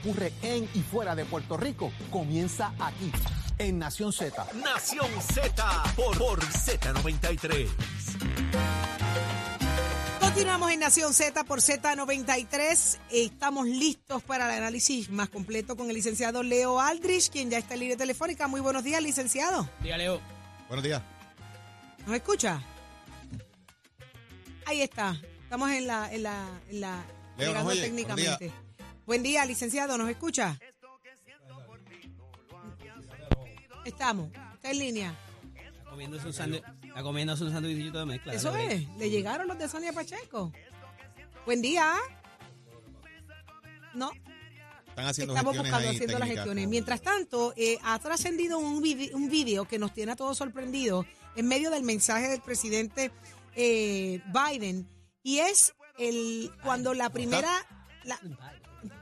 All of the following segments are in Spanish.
que ocurre en y fuera de Puerto Rico comienza aquí, en Nación Z. Nación Z por, por Z93. Continuamos en Nación Z por Z93. Estamos listos para el análisis más completo con el licenciado Leo Aldrich, quien ya está en línea telefónica. Muy buenos días, licenciado. Diga, Leo. Buenos días. ¿Nos escucha? Ahí está. Estamos en la, en la, en la Leo, llegando oye. técnicamente. Buen día, licenciado. ¿Nos escucha? Estamos. Está en línea. Comiéndose un sándwich, está comiéndose un sándwichito de mezcla. Eso dale, es. Le llegaron los de Sonia Pacheco. Buen día. No, Están haciendo Estamos gestiones buscando, ahí haciendo las gestiones. Mientras tanto, eh, ha trascendido un, un video que nos tiene a todos sorprendidos en medio del mensaje del presidente eh, Biden. Y es el cuando la primera... La,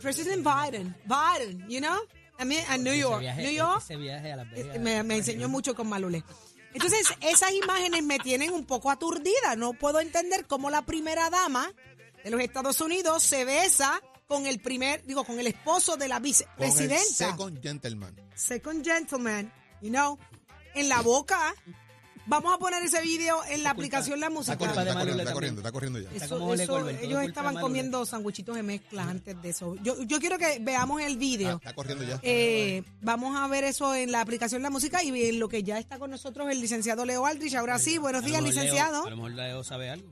President Biden, Biden, you know? I mean, a New York, viaje- New York. Ese viaje a Las Vegas. Me, me enseñó mucho con Malule. Entonces, esas imágenes me tienen un poco aturdida. No puedo entender cómo la primera dama de los Estados Unidos se besa con el primer, digo, con el esposo de la Con el vicepresidenta. second gentleman. Second gentleman, you know, en la boca. Vamos a poner ese video en la aplicación La Está Música. corriendo, culpa de está corriendo, está corriendo, está corriendo ya. Está Eso- eso- Colbert, ellos estaban comiendo sanguchitos de mezcla antes de eso. Yo, yo quiero que veamos el video. Está, está corriendo ya. Eh, vamos a ver eso en la aplicación La Música y en lo que ya está con nosotros el licenciado Leo Aldrich. Ahora sí, buenos días, mejor Leo- licenciado. a lo mejor Leo sabe algo.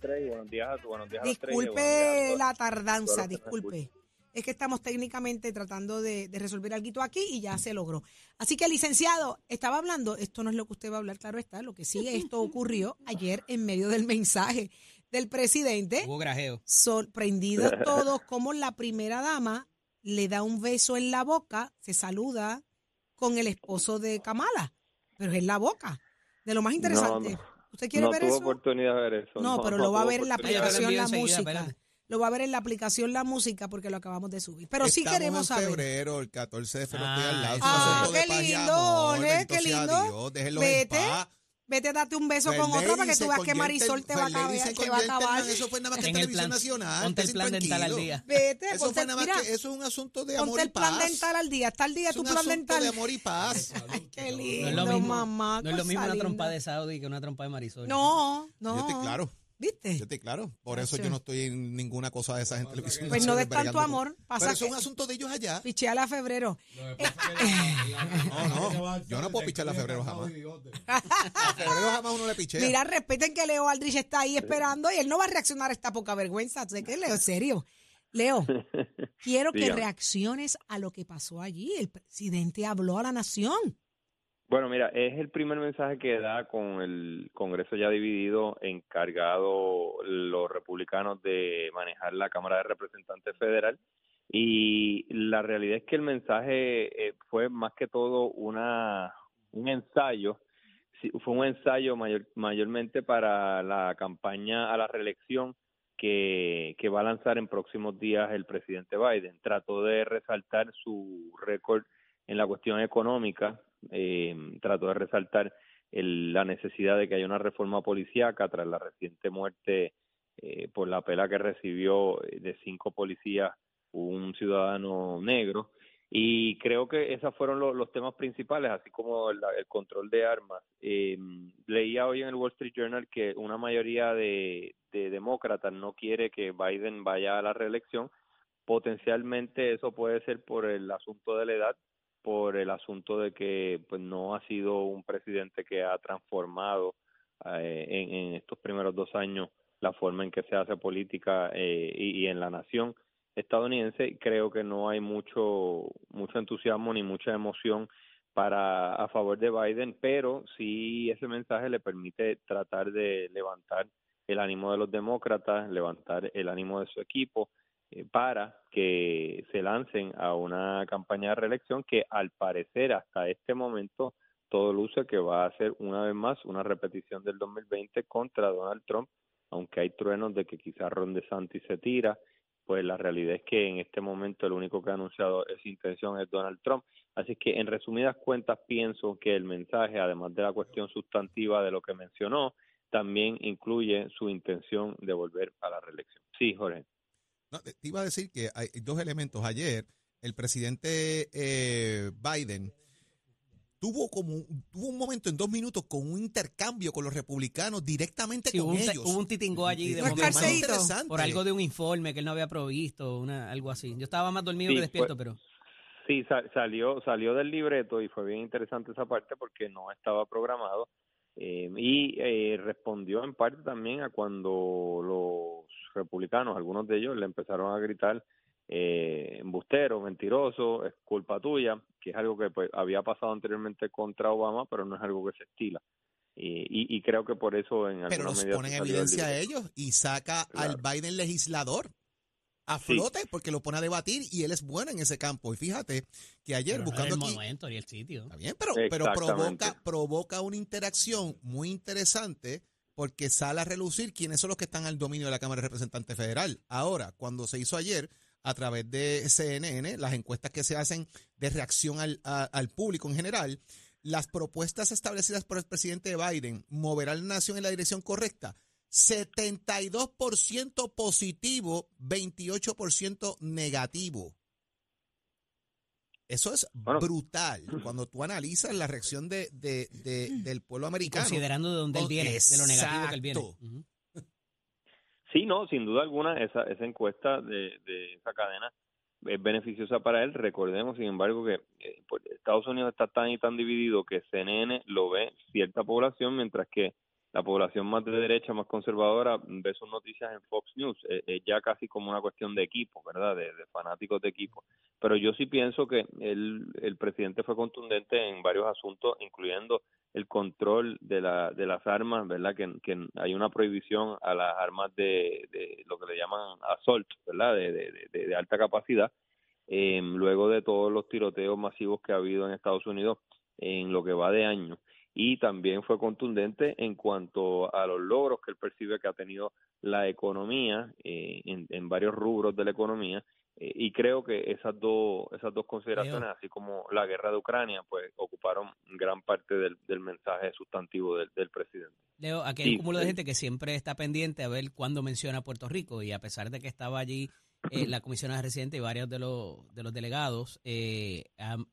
tres, buenos días a buenos días a buenos Disculpe a la tardanza, disculpe. Es que estamos técnicamente tratando de, de resolver algo aquí y ya se logró. Así que, licenciado, estaba hablando, esto no es lo que usted va a hablar, claro está, lo que sigue, esto ocurrió ayer en medio del mensaje del presidente. Hubo grajeo. sorprendidos todos como la primera dama le da un beso en la boca, se saluda con el esposo de Kamala, pero es en la boca. De lo más interesante. no. ¿Usted quiere no ver tuve eso? oportunidad de ver eso. No, pero lo va a ver en la aplicación La Música. espérate. Lo va a ver en la aplicación La Música porque lo acabamos de subir. Pero sí Estamos queremos en saber. febrero, el 14 de febrero, Ah, al lado. Ah, qué paz lindo, qué lindo. Vete. paz. Vete a darte un beso con otra para que tú veas que Marisol te va a acabar. Te va a acabar. Eso fue nada más que En el televisión plan- nacional. ponte el plan dental al día. Vete, Eso ponte, fue nada más mira, que, eso es un asunto de amor ponte y el plan paz. dental al día. Está al día Es tu un plan asunto dental. de amor y paz. Qué No es lindo, lo mismo, mamá. no es lo mismo una trompa de Saudi que una trompa de Marisol. No, no. Yo estoy claro. ¿Viste? Yo estoy claro. Por eso Sí. yo no estoy en ninguna cosa de esas en televisión. Pues no des tanto amor, pasa Pero eso es un asunto de ellos allá. Picheala a febrero. No, no. Yo no puedo picharle a febrero jamás. A febrero jamás uno le pichea. Mira, respeten que Leo Aldrich está ahí esperando y él no va a reaccionar a esta poca vergüenza. Sé que Leo, serio. Leo, quiero que reacciones a lo que pasó allí. El presidente habló a la nación. Bueno, mira, es el primer mensaje que da con el Congreso ya dividido, encargado los republicanos de manejar la Cámara de Representantes Federal. Y la realidad es que el mensaje eh, fue más que todo una un ensayo, fue un ensayo mayor, mayormente para la campaña a la reelección que, que va a lanzar en próximos días el presidente Biden. Trató de resaltar su récord en la cuestión económica, eh, trató de resaltar el- la necesidad de que haya una reforma policíaca tras la reciente muerte eh, por la pela que recibió eh, de cinco policías un ciudadano negro. Y creo que esos fueron lo- los temas principales, así como el, control de armas. Eh, leía hoy en el Wall Street Journal que una mayoría de demócratas no quiere que Biden vaya a la reelección. Potencialmente eso puede ser por el asunto de la edad, por el asunto de que pues no ha sido un presidente que ha transformado eh, en, estos primeros dos años la forma en que se hace política eh, y, en la nación estadounidense. Creo que no hay mucho mucho entusiasmo ni mucha emoción para a favor de Biden pero sí ese mensaje le permite tratar de levantar el ánimo de los demócratas levantar el ánimo de su equipo para que se lancen a una campaña de reelección que al parecer hasta este momento todo luce que va a ser una vez más una repetición del 2020 contra Donald Trump, aunque hay truenos de que quizás Ron DeSantis se tira, pues la realidad es que en este momento el único que ha anunciado esa intención es Donald Trump. Así que en resumidas cuentas pienso que el mensaje, además de la cuestión sustantiva de lo que mencionó, también incluye su intención de volver a la reelección. Sí, Jorge. No, te iba a decir que hay dos elementos. Ayer, el presidente eh, Biden tuvo como un- tuvo un momento en dos minutos con un intercambio con los republicanos directamente Sí, con un, ellos. hubo un titingo allí de interesante. por algo de un informe que él no había provisto, una, algo así. Yo estaba más dormido Sí, que despierto, fue- pero Sí, sa- salió, salió del libreto y fue bien interesante esa parte porque no estaba programado eh, y eh, respondió en parte también a cuando los republicanos, algunos de ellos, le empezaron a gritar eh, embustero, mentiroso, es culpa tuya, que es algo que pues había pasado anteriormente contra Obama, pero no es algo que se estila. Y, y, y creo que por eso en pero los medida pone en evidencia a ellos y saca al Claro. Biden legislador a Sí. flote porque lo pone a debatir y él es bueno en ese campo. Y fíjate que ayer pero no buscando el aquí momento ni el sitio. Está bien, pero, pero provoca, provoca una interacción muy interesante porque sale a relucir quiénes son los que están al dominio de la Cámara de Representantes Federal. Ahora, cuando se hizo ayer a través de CNN, las encuestas que se hacen de reacción al, a- al público en general, las propuestas establecidas por el presidente Biden moverán la nación en la dirección correcta. 72% positivo, 28% negativo. Eso es Bueno. brutal cuando tú analizas la reacción de, de- de- del pueblo americano. Considerando de dónde él Con- viene, de lo negativo que él viene. Exacto. Ujú. Sí, no, sin duda alguna, esa, esa encuesta de, de esa cadena es beneficiosa para él. Recordemos, sin embargo, que eh, pues, Estados Unidos está tan y tan dividido que CNN lo ve cierta población, mientras que la población más de derecha, más conservadora, ve sus noticias en Fox News. Eh, Es ya casi como una cuestión de equipo, ¿verdad? De, fanáticos de equipo. Pero yo sí pienso que el, el presidente fue contundente en varios asuntos, incluyendo el control de, la, de las armas, ¿verdad? Que, hay una prohibición a las armas de, de lo que le llaman assault, ¿verdad? De- de alta capacidad. eh, luego de todos los tiroteos masivos que ha habido en Estados Unidos en lo que va de año. Y también fue contundente en cuanto a los logros que él percibe que ha tenido la economía eh, en, en varios rubros de la economía eh, y creo que esas dos esas dos consideraciones así como la guerra de Ucrania pues ocuparon gran parte del, del mensaje sustantivo del, del presidente Leo, aquí hay Sí, un cúmulo de sí. gente que siempre está pendiente a ver cuándo menciona Puerto Rico y a pesar de que estaba allí eh, la comisionada residente y varios de los, de los delegados, eh,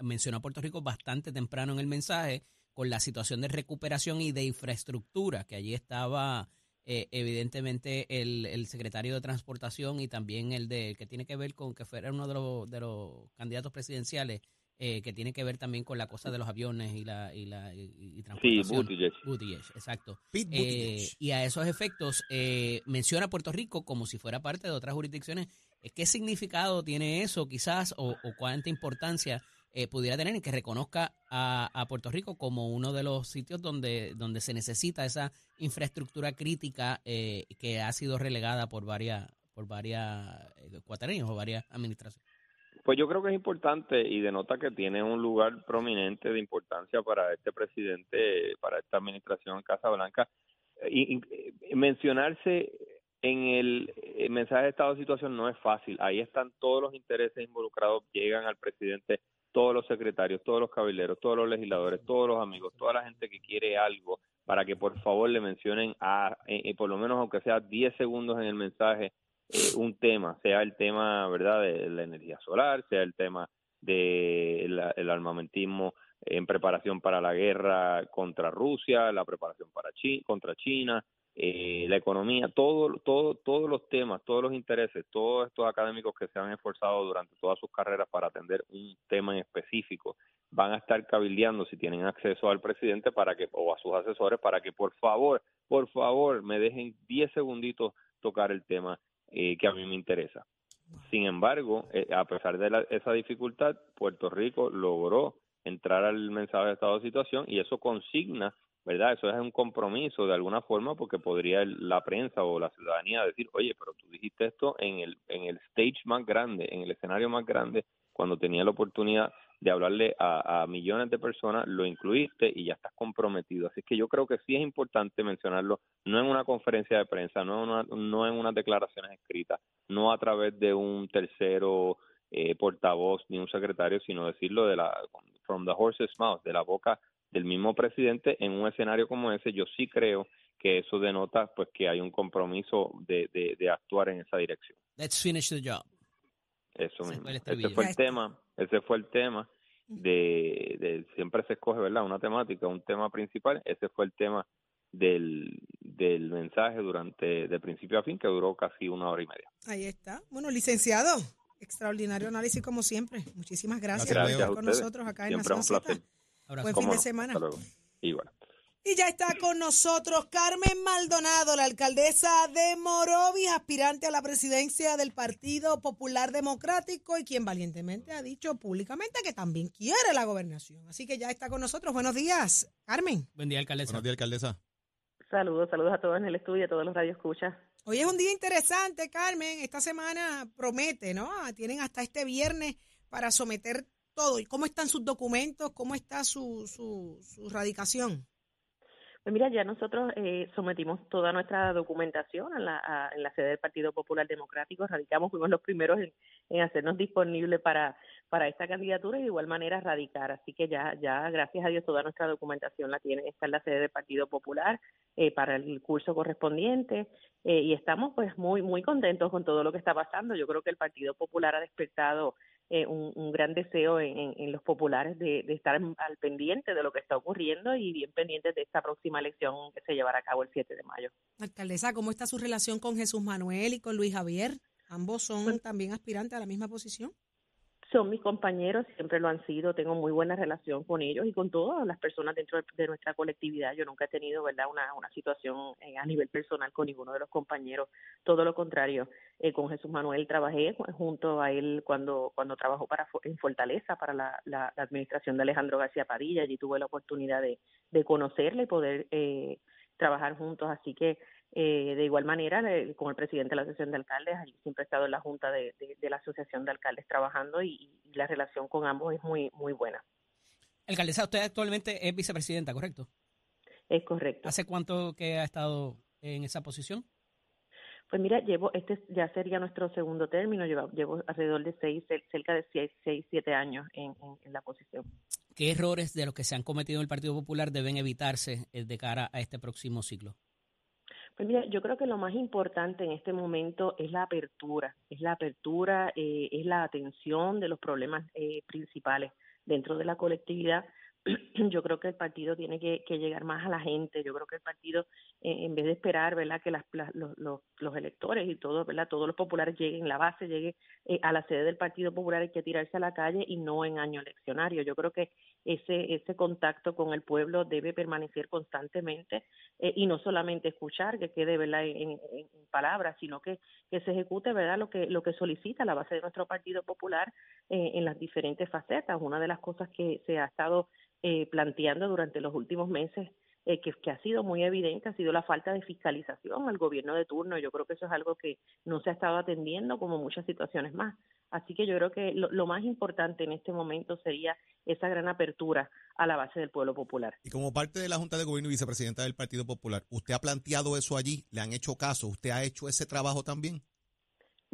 mencionó a Puerto Rico bastante temprano en el mensaje con la situación de recuperación y de infraestructura, que allí estaba eh, evidentemente el, el secretario de Transportación y también el de que tiene que ver con que fuera uno de los, de los candidatos presidenciales, eh, que tiene que ver también con la cosa de los aviones y la, y la y, y sí transportación. Buttigieg Buttigieg, exacto. Pete Eh, Buttigieg. y a esos efectos, eh, menciona a Puerto Rico como si fuera parte de otras jurisdicciones. Eh, ¿Qué significado tiene eso quizás o, o cuánta importancia eh, pudiera tener en que reconozca a, a Puerto Rico como uno de los sitios donde, donde se necesita esa infraestructura crítica eh, que ha sido relegada por varias por varias eh, o varias administraciones? Pues yo creo que es importante y denota que tiene un lugar prominente de importancia para este presidente, para esta administración en Casa Blanca. Y, y- y mencionarse en el, el mensaje de estado de situación no es fácil. Ahí están todos los intereses involucrados, llegan al presidente todos los secretarios, todos los cabileros, todos los legisladores, todos los amigos, toda la gente que quiere algo para que por favor le mencionen a, eh, eh, por lo menos aunque sea 10 segundos en el mensaje, eh, un tema, sea el tema, ¿verdad?, de la energía solar, sea el tema del el armamentismo en preparación para la guerra contra Rusia, la preparación para Chi- contra China, eh, la economía, todo, todo, todos los temas, todos los intereses, todos estos académicos que se han esforzado durante todas sus carreras para atender un tema en específico, van a estar cabildeando si tienen acceso al presidente para que o a sus asesores para que por favor, por favor, me dejen 10 segunditos tocar el tema eh, que a mí me interesa. Sin embargo, eh, a pesar de la- esa dificultad, Puerto Rico logró entrar al mensaje de estado de situación y eso consigna, ¿verdad? Eso es un compromiso de alguna forma porque podría la prensa o la ciudadanía decir, oye, pero tú dijiste esto en el, en el stage más grande, en el escenario más grande, cuando tenía la oportunidad de hablarle a, a millones de personas, lo incluiste y ya estás comprometido. Así que yo creo que sí es importante mencionarlo, no en una conferencia de prensa, no en, una, no en unas declaraciones escritas, no a través de un tercero eh, portavoz ni un secretario, sino decirlo de la from the horse's mouth, de la boca del mismo presidente en un escenario como ese. Yo sí creo que eso denota pues que hay un compromiso de, de, de actuar en esa dirección. Let's finish the job. Eso Ese mismo. Ese fue el tema, ese fue el tema de, de siempre se escoge, ¿verdad? Una temática, un tema principal, ese fue el tema del, del mensaje durante de principio a fin que duró casi una hora y media. Ahí está. Bueno, licenciado, extraordinario análisis como siempre. Muchísimas gracias, Gracias por estar con ustedes. nosotros acá en Siempre Nación Buen ¿Cómo fin de no? semana. Hasta luego. Igual. Y ya está con nosotros Carmen Maldonado, la alcaldesa de Morovis, aspirante a la presidencia del Partido Popular Democrático y quien valientemente ha dicho públicamente que también quiere la gobernación. Así que ya está con nosotros. Buenos días, Carmen. Buen día, alcaldesa. Buenos días, alcaldesa. Saludos, saludos a todos en el estudio, a todos los radioescuchas. Hoy es un día interesante, Carmen. Esta semana promete, ¿no? Tienen hasta este viernes para someter todo. ¿Y cómo están sus documentos? ¿Cómo está su, su, su radicación? Pues mira, ya nosotros eh, sometimos toda nuestra documentación a la, en la sede del Partido Popular Democrático, radicamos, fuimos los primeros en, en hacernos disponible para, para esta candidatura y de igual manera radicar. Así que ya, ya gracias a Dios, toda nuestra documentación la tiene, está en la sede del Partido Popular eh, para el curso correspondiente eh, y estamos pues muy, muy contentos con todo lo que está pasando. Yo creo que el Partido Popular ha despertado eh, un, un gran deseo en, en- en los populares de, de estar al pendiente de lo que está ocurriendo y bien pendientes de esta próxima elección que se llevará a cabo el 7 de mayo. Alcaldesa, ¿cómo está su relación con Jesús Manuel y con Luis Javier? Ambos son también aspirantes a la misma posición. Son mis compañeros, siempre lo han sido, tengo muy buena relación con ellos y con todas las personas dentro de, nuestra colectividad. Yo nunca he tenido, ¿verdad?, una, una situación eh, a nivel personal con ninguno de los compañeros. Todo lo contrario, eh, con Jesús Manuel trabajé ju- junto a él cuando, cuando trabajó para, en Fortaleza para la, la- la administración de Alejandro García Padilla. Allí tuve la oportunidad de, de conocerle y poder eh, trabajar juntos. Así que eh, de igual manera, le- con el presidente de la Asociación de Alcaldes, siempre he estado en la Junta de, de- de la Asociación de Alcaldes trabajando y, y la relación con ambos es muy muy buena. Alcaldesa, usted actualmente es vicepresidenta, ¿correcto? Es correcto. ¿Hace cuánto que ha estado en esa posición? Pues mira, llevo, este ya sería nuestro segundo término, llevo, llevo alrededor de seis, cer- cerca de seis, seis siete años en, en- en la posición. ¿Qué errores de los que se han cometido en el Partido Popular deben evitarse eh, de cara a este próximo ciclo? Pues mira, yo creo que lo más importante en este momento es la apertura, es la apertura, eh, es la atención de los problemas eh, principales dentro de la colectividad. Yo creo que el partido tiene que, llegar más a la gente. Yo creo que el partido, eh, en vez de esperar, ¿verdad?, que las, los, los, los electores y todos, ¿verdad?, todos los populares lleguen, la base llegue eh, a la sede del Partido Popular, hay que tirarse a la calle y no en año eleccionario. Yo creo que ese ese contacto con el pueblo debe permanecer constantemente eh, y no solamente escuchar que quede verdad en, en- en palabras sino que, que se ejecute verdad lo que lo que solicita la base de nuestro partido popular eh, en las diferentes facetas una de las cosas que se ha estado eh, planteando durante los últimos meses eh, que, que ha sido muy evidente ha sido la falta de fiscalización al gobierno de turno yo creo que eso es algo que no se ha estado atendiendo como muchas situaciones más así que yo creo que lo, lo más importante en este momento sería esa gran apertura a la base del pueblo popular Y como parte de la Junta de Gobierno y vicepresidenta del Partido Popular, ¿usted ha planteado eso allí? ¿Le han hecho caso? ¿Usted ha hecho ese trabajo también?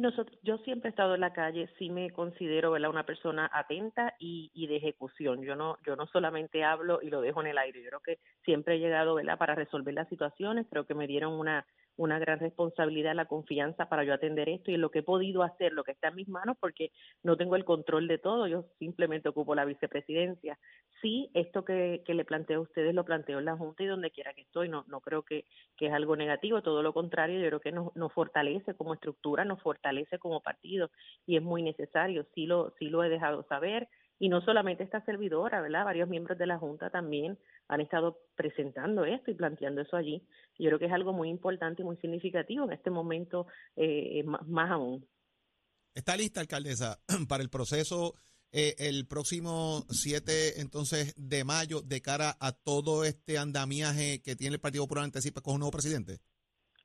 Nosotros, yo siempre he estado en la calle, sí me considero ¿verdad? una persona atenta y, y de ejecución. Yo no, yo no solamente hablo y lo dejo en el aire. Yo creo que siempre he llegado ¿verdad? para resolver las situaciones. Creo que me dieron una, una gran responsabilidad, la confianza para yo atender esto y lo que he podido hacer, lo que está en mis manos, porque no tengo el control de todo. Yo simplemente ocupo la vicepresidencia. Sí, esto que, que le planteo a ustedes lo planteo en la Junta y donde quiera que estoy. No, no creo que, que es algo negativo, todo lo contrario, yo creo que nos, nos fortalece como estructura, nos fortalece como partido y es muy necesario, sí lo, sí lo he dejado saber y no solamente esta servidora, ¿verdad? Varios miembros de la Junta también han estado presentando esto y planteando eso allí. Yo creo que es algo muy importante y muy significativo en este momento, eh, más, más aún. ¿Está lista, alcaldesa, para el proceso eh, el próximo 7 entonces de mayo de cara a todo este andamiaje que tiene el Partido Popular anticipa con un nuevo presidente?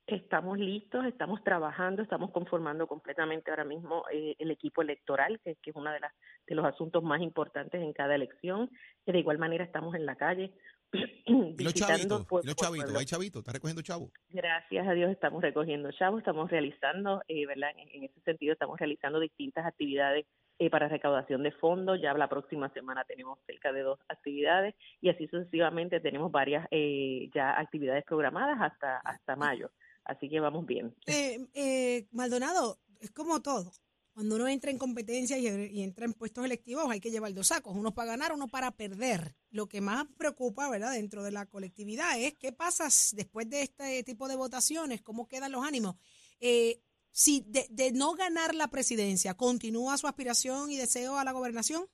Estamos listos, estamos trabajando, estamos conformando completamente ahora mismo eh, el equipo electoral, que, que es uno de, las de los asuntos más importantes en cada elección. Y de igual manera estamos en la calle ¿Y los chavitos? pueblo ¿Y los por chavitos? ¿Hay chavitos? ¿Está recogiendo chavos? Gracias a Dios estamos recogiendo chavos, estamos realizando, eh, ¿verdad? En, en ese sentido estamos realizando distintas actividades eh, para recaudación de fondos. Ya la próxima semana tenemos cerca de dos actividades y así sucesivamente tenemos varias eh, ya actividades programadas hasta, hasta mayo. Así que vamos bien. Eh, eh, Maldonado, es como todo. Cuando uno entra en competencia y, entra en puestos electivos hay que llevar dos sacos, uno para ganar, uno para perder. Lo que más preocupa, ¿verdad?, dentro de la colectividad es qué pasa después de este tipo de votaciones, cómo quedan los ánimos. Eh, si de no ganar la presidencia, ¿continúa su aspiración y deseo a la gobernación?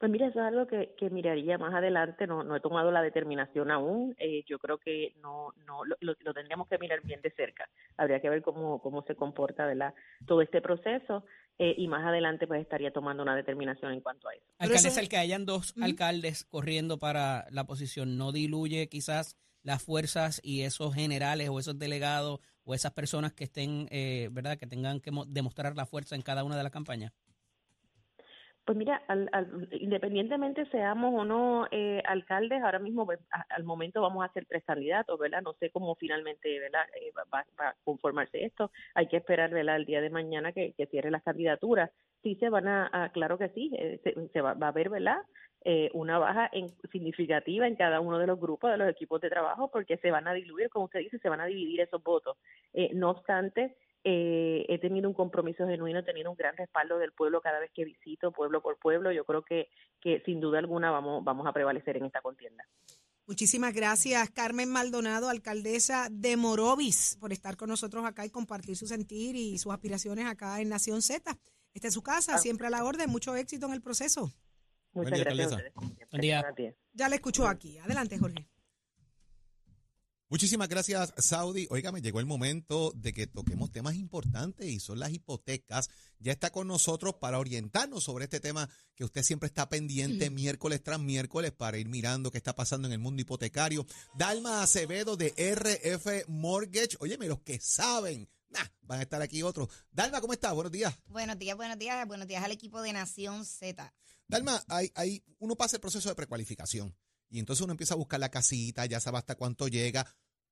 Pues mira, eso es algo que, que miraría más adelante. No, no he tomado la determinación aún. Eh, yo creo que no, no lo, tendríamos que mirar bien de cerca. Habría que ver cómo, cómo se comporta, ¿verdad? Todo este proceso eh, y más adelante pues estaría tomando una determinación en cuanto a eso. Pero Alcalde, eso- el que hayan dos alcaldes corriendo para la posición no diluye quizás las fuerzas y esos generales o esos delegados o esas personas que estén, eh, ¿verdad? Que tengan que mo- demostrar la fuerza en cada una de las campañas. Pues mira, al, al- independientemente seamos o no eh, alcaldes, ahora mismo pues, al momento vamos a ser tres candidatos, ¿verdad? No sé cómo finalmente ¿verdad? Eh, va, a conformarse esto. Hay que esperar ¿verdad? el día de mañana que, cierre las candidaturas. Sí se van a, a- claro que sí, eh, se, va, va a haber, ¿verdad? Eh, una baja en, significativa en cada uno de los grupos, de los equipos de trabajo, porque se van a diluir, como usted dice, se van a dividir esos votos. Eh, no obstante, eh, he tenido un compromiso genuino, he tenido un gran respaldo del pueblo cada vez que visito, pueblo por pueblo. Yo creo que, que sin duda alguna vamos, vamos a prevalecer en esta contienda. Muchísimas gracias, Carmen Maldonado, alcaldesa de Morovis, por estar con nosotros acá y compartir su sentir y sus aspiraciones acá en Nación Z. Esta es su casa, siempre a la orden. Mucho éxito en el proceso. Muchas día, gracias a ustedes. Buen día. Ya la escuchó aquí. Adelante, Jorge. Muchísimas gracias, Saudi. Óigame, llegó el momento de que toquemos temas importantes y son las hipotecas. Ya está con nosotros para orientarnos sobre este tema que usted siempre está pendiente miércoles tras miércoles para ir mirando qué está pasando en el mundo hipotecario. Dalma Acevedo de RF Mortgage. Óyeme, los que saben, nah, van a estar aquí otros. Dalma, ¿cómo estás? Buenos días. Buenos días, buenos días, buenos días al equipo de Nación Z. Dalma, hay, hay, uno pasa el proceso de precualificación y entonces uno empieza a buscar la casita, ya sabe hasta cuánto llega,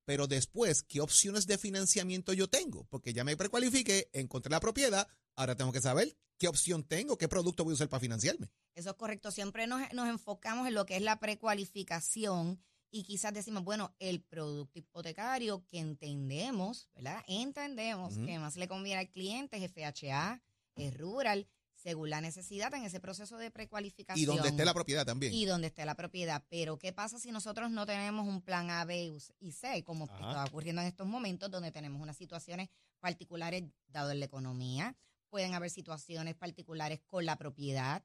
pero después, ¿qué opciones de financiamiento yo tengo? Porque ya me precualifiqué, encontré la propiedad, ahora tengo que saber qué opción tengo, qué producto voy a usar para financiarme. Eso es correcto. Siempre nos, nos enfocamos en lo que es la precualificación y quizás decimos, bueno, el producto hipotecario que entendemos, ¿verdad? Entendemos que más le conviene al cliente es FHA, es rural, según la necesidad en ese proceso de precualificación. Y donde esté la propiedad también. y donde esté la propiedad. Pero, ¿qué pasa si nosotros no tenemos un plan A, B y C, como Ajá. está ocurriendo en estos momentos, donde tenemos unas situaciones particulares dado en la economía? Pueden haber situaciones particulares con la propiedad.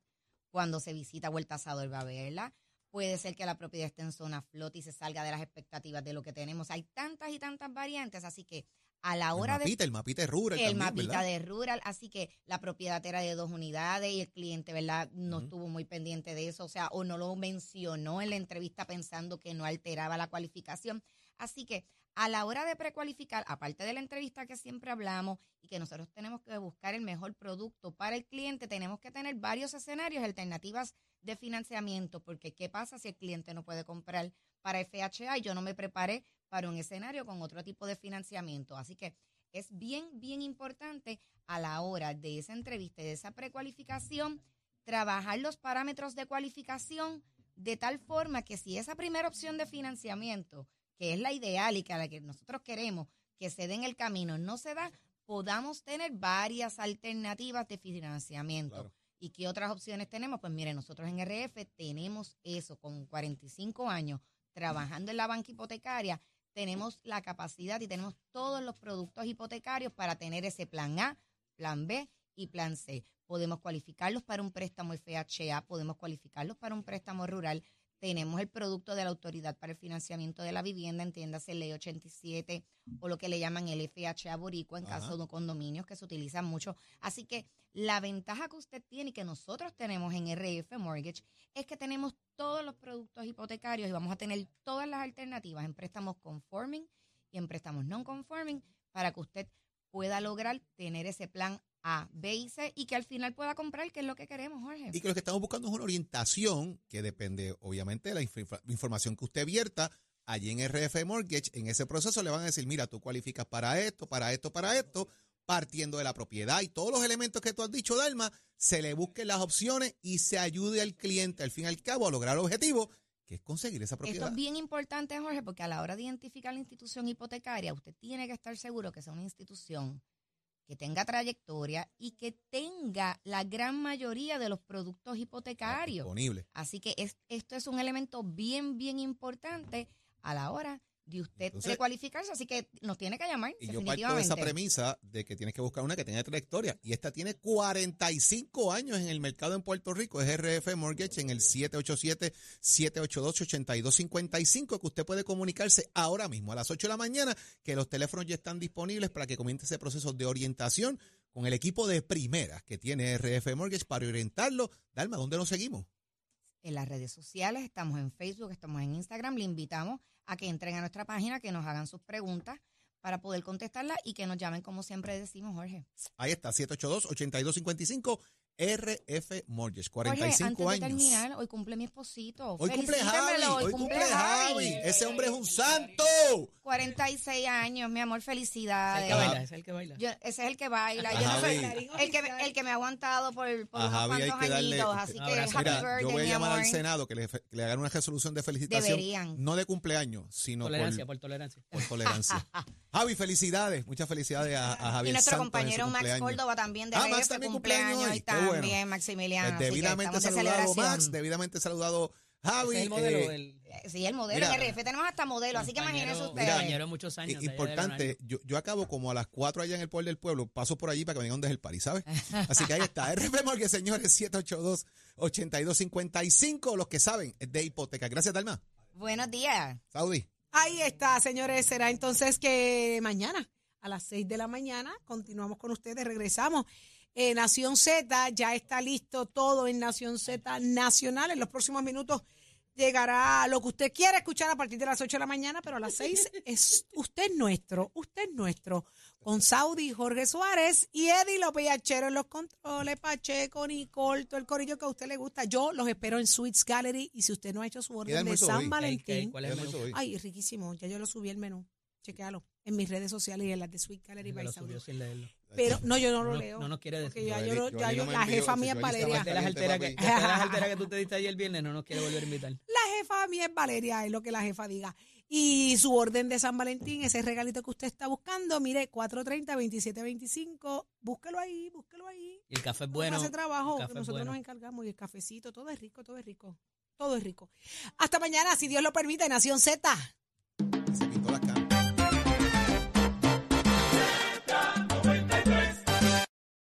Cuando se visita o el tasador va a verla. Puede ser que la propiedad esté en zona flot y se salga de las expectativas de lo que tenemos. Hay tantas y tantas variantes, así que a la el hora de mapita, el mapita es rural el también, mapita ¿verdad? de rural, así que la propiedad era de dos unidades y el cliente, ¿verdad? No estuvo muy pendiente de eso, o sea, o no lo mencionó en la entrevista pensando que no alteraba la cualificación. Así que a la hora de precualificar, aparte de la entrevista que siempre hablamos y que nosotros tenemos que buscar el mejor producto para el cliente, tenemos que tener varios escenarios, alternativas de financiamiento, porque ¿qué pasa si el cliente no puede comprar para FHA y yo no me preparé para un escenario con otro tipo de financiamiento? Así que es bien, bien importante a la hora de esa entrevista y de esa precualificación, trabajar los parámetros de cualificación de tal forma que si esa primera opción de financiamiento, que es la ideal y que a la que nosotros queremos que se dé en el camino, no se da, podamos tener varias alternativas de financiamiento. Claro. ¿Y qué otras opciones tenemos? Pues mire, nosotros en RF tenemos eso, con 45 años trabajando en la banca hipotecaria, tenemos la capacidad y tenemos todos los productos hipotecarios para tener ese plan A, plan B y plan C. Podemos cualificarlos para un préstamo FHA, podemos cualificarlos para un préstamo rural. Tenemos el producto de la Autoridad para el Financiamiento de la Vivienda, entiéndase Ley 87 o lo que le llaman el FHA Boricua en Ajá. caso de condominios que se utilizan mucho. Así que la ventaja que usted tiene y que nosotros tenemos en RF Mortgage es que tenemos todos los productos hipotecarios y vamos a tener todas las alternativas en préstamos conforming y en préstamos non conforming para que usted pueda lograr tener ese plan A, B y C y que al final pueda comprar, que es lo que queremos, Jorge. Y que lo que estamos buscando es una orientación que depende, obviamente, de la inf- información que usted vierta allí en RF Mortgage. En ese proceso le van a decir, mira, tú cualificas para esto, para esto, para esto. partiendo de la propiedad y todos los elementos que tú has dicho, Dalma, se le busquen las opciones y se ayude al cliente al fin y al cabo a lograr el objetivo, que es conseguir esa Esto propiedad. es bien importante, Jorge, porque a la hora de identificar la institución hipotecaria, usted tiene que estar seguro que sea una institución que tenga trayectoria y que tenga la gran mayoría de los productos hipotecarios. Disponible. Así que es- esto es un elemento bien, bien importante a la hora de usted Entonces- precualificarse. Así que nos tiene que llamar, Y yo parto de esa premisa de que tienes que buscar una que tenga trayectoria. Y esta tiene 45 años en el mercado en Puerto Rico. Es RF Mortgage en el 787-788-8255 que usted puede comunicarse ahora mismo a las 8 de la mañana, que los teléfonos ya están disponibles para que comience ese proceso de orientación con el equipo de primeras que tiene RF Mortgage para orientarlo. Dalma, ¿dónde nos seguimos? En las redes sociales, estamos en Facebook, estamos en Instagram. Le invitamos a que entren a nuestra página, que nos hagan sus preguntas para poder contestarlas y que nos llamen, como siempre decimos, Jorge. Ahí está, 782-8255 RF Mortgage, Jorge, 45 antes de años. terminar, hoy cumple mi esposito. Hoy cumple Javi, hoy cumple Javi. Ese hombre es un santo. 46 años, mi amor, Es el felicidades. que baila, es el que baila. Yo- ese es el que baila. Yo no soy Javi. el que, el que me ha aguantado por, por unos Javi cuantos que darle- añitos. Así que happy Mira, birthday, yo voy a llamar al. Senado que le, que le hagan una resolución de felicitación. Deberían. No de cumpleaños, sino Tolerancia, por, por tolerancia. por tolerancia. Javi, felicidades. Muchas felicidades a, a Javier Y nuestro Santos compañero Max. Córdoba también de Ah, Max también cumpleaños cumpleaños Qué bueno. también Maximiliano. Pues así que debidamente de saludado. Max, debidamente saludado Javi. Es el modelo, eh, el Sí, el modelo Mira, en RF. Tenemos hasta modelo, así que imagínense ustedes. Mira, muchos años. importante, yo, yo acabo como a las 4 allá en el pueblo del pueblo, paso por allí para que me digan dónde es el party, ¿sabes? Así que ahí está, RF Morgue, señores, 782-8255, los que saben, es de hipoteca. Gracias, Dalma. Buenos días. Saudi. Ahí está, señores. Será entonces que mañana a las 6 de la mañana continuamos con ustedes, regresamos. Eh, Nación Z, ya está listo todo en Nación Z Nacional. En los próximos minutos llegará lo que usted quiera escuchar a partir de las 8 de la mañana, pero a las 6 es usted es nuestro, usted es nuestro. Con Saudi, Jorge Suárez y Eddie López Achero en los controles, Pacheco, Nicole, todo el corillo que a usted le gusta. Yo los espero en Sweets Gallery y si usted no ha hecho su orden de San hoy. ¿Qué- qué- Valentín, ¿Cuál es el menú? Ay, riquísimo. Ya yo lo subí el menú. Chequéalo. En mis redes sociales y en las de Sweet Gallery by Saudi. Pero no, yo no lo No, leo. no nos quiere decir. ya yo, yo- no me la jefa mía es Valeria. De las alteras que, las alteras que tú te diste ayer el viernes, no nos quiere volver a invitar. La jefa mía es Valeria, es lo que la jefa diga. Y su orden de San Valentín, ese regalito que usted está buscando, mire, 430-2725, búsquelo ahí, búsquelo ahí. Y el café es Bueno, hace trabajo, el café es nosotros bueno. nos encargamos y el cafecito, todo es rico, todo es rico, todo es rico. Hasta mañana, si Dios lo permite, Nación Z.